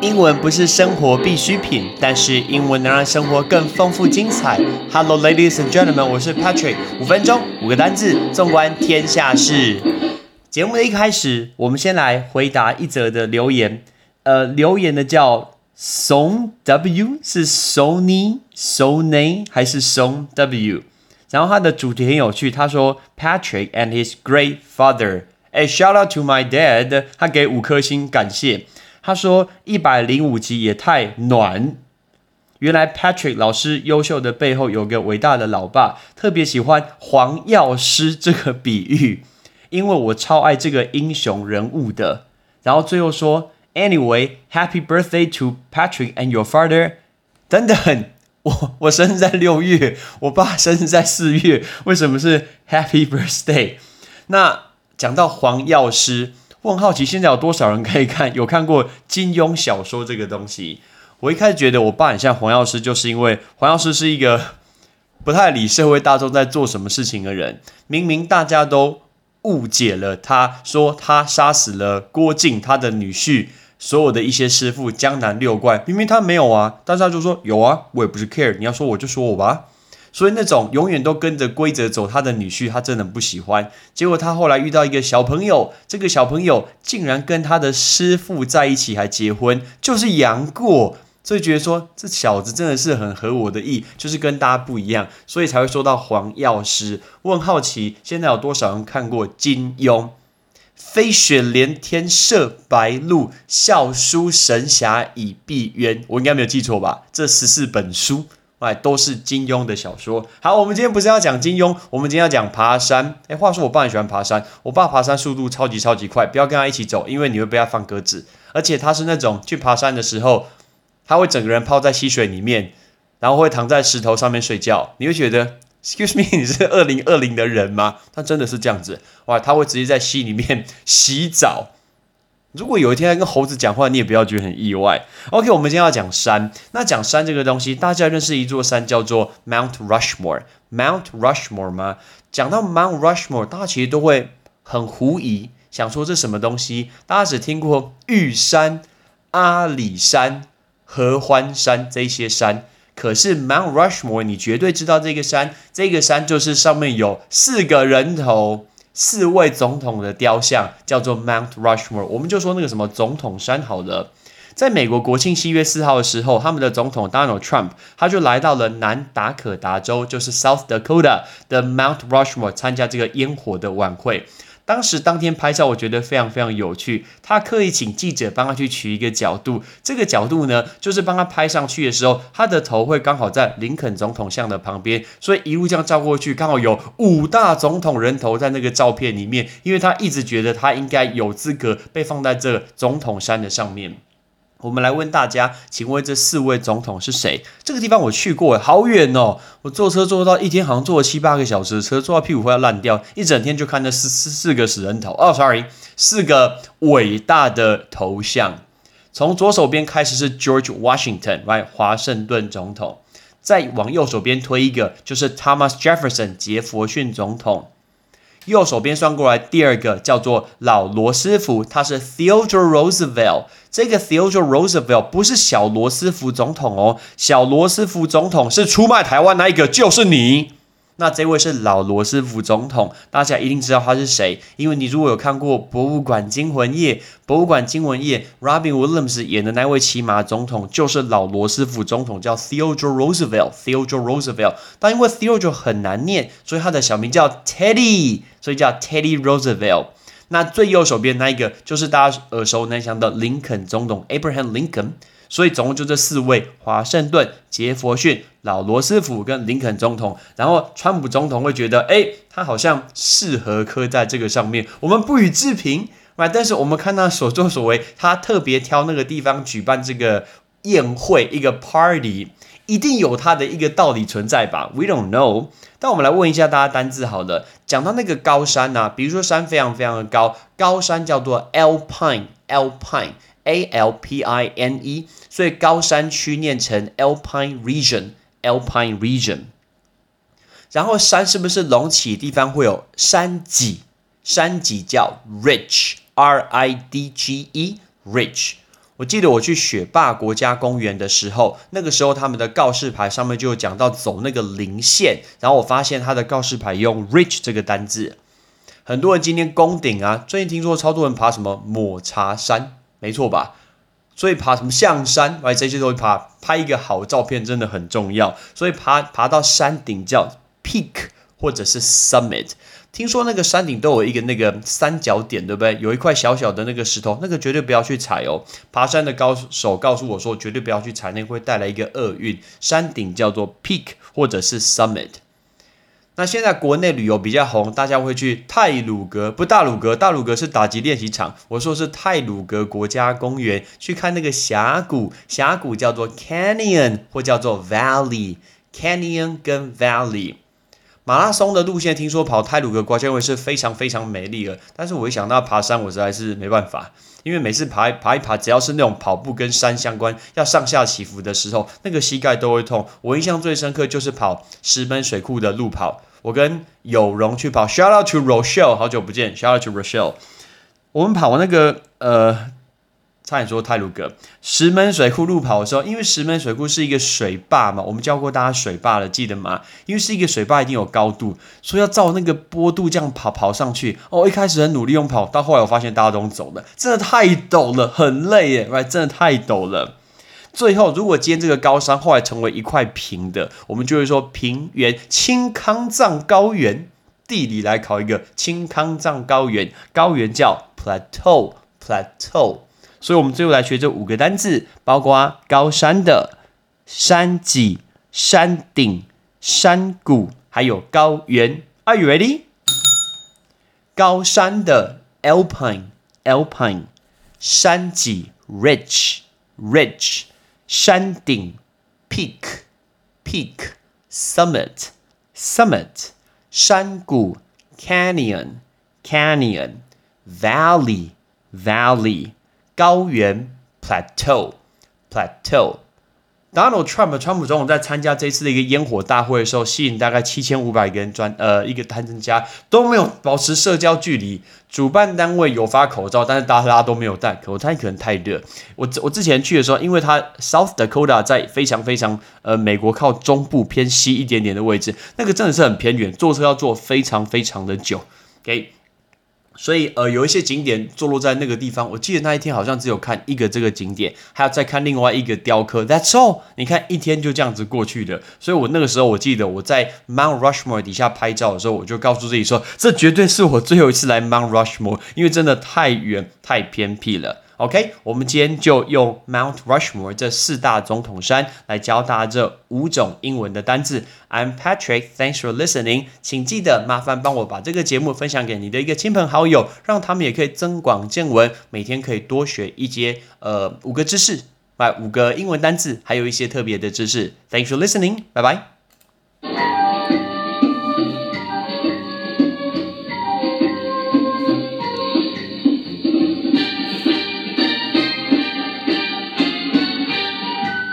英文不是生活必需品，但是英文能让生活更丰富精彩。Hello, ladies and gentlemen，我是 Patrick。五分钟，五个单字，纵观天下事。节目的一开始，我们先来回答一则的留言。呃，留言的叫 Song W，是 Sony Sony 还是 Song W？然后他的主题很有趣，他说 Patrick and his great father。哎，shout out to my dad，他给五颗星，感谢。他说一百零五集也太暖。原来 Patrick 老师优秀的背后有个伟大的老爸，特别喜欢黄药师这个比喻，因为我超爱这个英雄人物的。然后最后说，Anyway，Happy birthday to Patrick and your father。等等，我我生日在六月，我爸生日在四月，为什么是 Happy birthday？那讲到黄药师。我很好奇，现在有多少人可以看 有看过金庸小说这个东西？我一开始觉得我爸很像黄药师，就是因为黄药师是一个 不太理社会大众在做什么事情的人。明明大家都误解了，他说他杀死了郭靖他的女婿，所有的一些师傅江南六怪，明明他没有啊，但是他就说有啊，我也不是 care，你要说我就说我吧。所以那种永远都跟着规则走，他的女婿他真的不喜欢。结果他后来遇到一个小朋友，这个小朋友竟然跟他的师傅在一起，还结婚，就是杨过。所以觉得说这小子真的是很合我的意，就是跟大家不一样，所以才会说到黄药师。我很好奇，现在有多少人看过金庸？飞雪连天射白鹿，笑书神侠倚碧鸳。我应该没有记错吧？这十四本书。哎，都是金庸的小说。好，我们今天不是要讲金庸，我们今天要讲爬山。哎，话说我爸很喜欢爬山，我爸爬山速度超级超级快，不要跟他一起走，因为你会被他放鸽子。而且他是那种去爬山的时候，他会整个人泡在溪水里面，然后会躺在石头上面睡觉。你会觉得，Excuse me，你是二零二零的人吗？他真的是这样子。哇，他会直接在溪里面洗澡。如果有一天跟猴子讲话，你也不要觉得很意外。OK，我们今天要讲山。那讲山这个东西，大家认识一座山叫做 Mount Rushmore。Mount Rushmore 吗？讲到 Mount Rushmore，大家其实都会很狐疑，想说这什么东西？大家只听过玉山、阿里山、合欢山这些山，可是 Mount Rushmore，你绝对知道这个山。这个山就是上面有四个人头。四位总统的雕像叫做 Mount Rushmore，我们就说那个什么总统山好了。在美国国庆七月四号的时候，他们的总统 Donald Trump 他就来到了南达可达州，就是 South Dakota 的 Mount Rushmore 参加这个烟火的晚会。当时当天拍照，我觉得非常非常有趣。他刻意请记者帮他去取一个角度，这个角度呢，就是帮他拍上去的时候，他的头会刚好在林肯总统像的旁边，所以一路这样照过去，刚好有五大总统人头在那个照片里面。因为他一直觉得他应该有资格被放在这总统山的上面。我们来问大家，请问这四位总统是谁？这个地方我去过，好远哦！我坐车坐到一天，好像坐了七八个小时的车，坐到屁股快要烂掉，一整天就看那四四四个死人头。哦，sorry，四个伟大的头像。从左手边开始是 George Washington，right，华盛顿总统。再往右手边推一个，就是 Thomas Jefferson，杰佛逊总统。右手边算过来，第二个叫做老罗斯福，他是 Theodore Roosevelt。这个 Theodore Roosevelt 不是小罗斯福总统哦，小罗斯福总统是出卖台湾那一个，就是你。那这位是老罗斯福总统，大家一定知道他是谁，因为你如果有看过《博物馆惊魂夜》，《博物馆惊魂夜》，Robin Williams 演的那位骑马总统就是老罗斯福总统，叫 Theodore Roosevelt。Theodore Roosevelt，但因为 Theodore 很难念，所以他的小名叫 Teddy，所以叫 Teddy Roosevelt。那最右手边那一个就是大家耳熟能详的林肯总统 Abraham Lincoln。所以总共就这四位：华盛顿、杰佛逊、老罗斯福跟林肯总统。然后川普总统会觉得，哎，他好像适合刻在这个上面。我们不予置评，啊，但是我们看他所作所为，他特别挑那个地方举办这个宴会，一个 party，一定有它的一个道理存在吧？We don't know。但我们来问一下大家单字好了，讲到那个高山呢，比如说山非常非常的高，高山叫做 Alpine，Alpine。A L P I N E，所以高山区念成 Alpine Region，Alpine Region。然后山是不是隆起的地方会有山脊？山脊叫 Ridge，R I D G E，Ridge。我记得我去雪霸国家公园的时候，那个时候他们的告示牌上面就有讲到走那个零线，然后我发现他的告示牌用 “rich” 这个单字。很多人今天攻顶啊，最近听说超多人爬什么抹茶山，没错吧？所以爬什么象山，哎，这些都会爬，拍一个好照片真的很重要。所以爬爬到山顶叫 peak 或者是 summit。听说那个山顶都有一个那个三角点，对不对？有一块小小的那个石头，那个绝对不要去踩哦。爬山的高手告诉我说，绝对不要去踩，那个会带来一个厄运。山顶叫做 peak 或者是 summit。那现在国内旅游比较红，大家会去泰鲁阁，不大鲁阁，大鲁阁是打击练习场。我说是泰鲁阁国家公园，去看那个峡谷，峡谷叫做 canyon 或叫做 valley，canyon 跟 valley。马拉松的路线听说跑泰鲁格国家公是非常非常美丽的，但是我一想到爬山，我实在是没办法，因为每次爬爬一爬，只要是那种跑步跟山相关，要上下起伏的时候，那个膝盖都会痛。我印象最深刻就是跑石门水库的路跑，我跟有容去跑，Shout out to Rochelle，好久不见，Shout out to Rochelle，我们跑完那个呃。差点说泰鲁阁石门水库路跑的时候，因为石门水库是一个水坝嘛，我们教过大家水坝了，记得吗？因为是一个水坝，一定有高度，所以要照那个坡度这样跑跑上去。哦，一开始很努力用跑，到后来我发现大家都走了，真的太陡了，很累耶，喂，真的太陡了。最后，如果今天这个高山后来成为一块平的，我们就会说平原青康藏高原。地理来考一个青康藏高原，高原叫 plateau，plateau。所以，我们最后来学这五个单字，包括高山的、山脊、山顶、山谷，还有高原。Are you ready？高山的 Alpine，Alpine；山脊 Ridge，Ridge；山顶 peak，peak；summit，summit；山谷 Canyon，Canyon；Valley，Valley。高原 plateau plateau。Donald Trump 川普总统在参加这次的一个烟火大会的时候，吸引大概七千五百个人专呃一个参加都没有保持社交距离。主办单位有发口罩，但是大家都没有戴，口罩可能太热。我我之前去的时候，因为它 South Dakota 在非常非常呃美国靠中部偏西一点点的位置，那个真的是很偏远，坐车要坐非常非常的久。给。所以，呃，有一些景点坐落在那个地方。我记得那一天好像只有看一个这个景点，还要再看另外一个雕刻。That's all。你看一天就这样子过去的。所以我那个时候我记得我在 Mount Rushmore 底下拍照的时候，我就告诉自己说，这绝对是我最后一次来 Mount Rushmore，因为真的太远太偏僻了。OK，我们今天就用 Mount Rushmore 这四大总统山来教大家这五种英文的单字。I'm Patrick，Thanks for listening。请记得麻烦帮我把这个节目分享给你的一个亲朋好友，让他们也可以增广见闻，每天可以多学一些呃五个知识，哎五个英文单字，还有一些特别的知识。Thanks for listening，拜拜。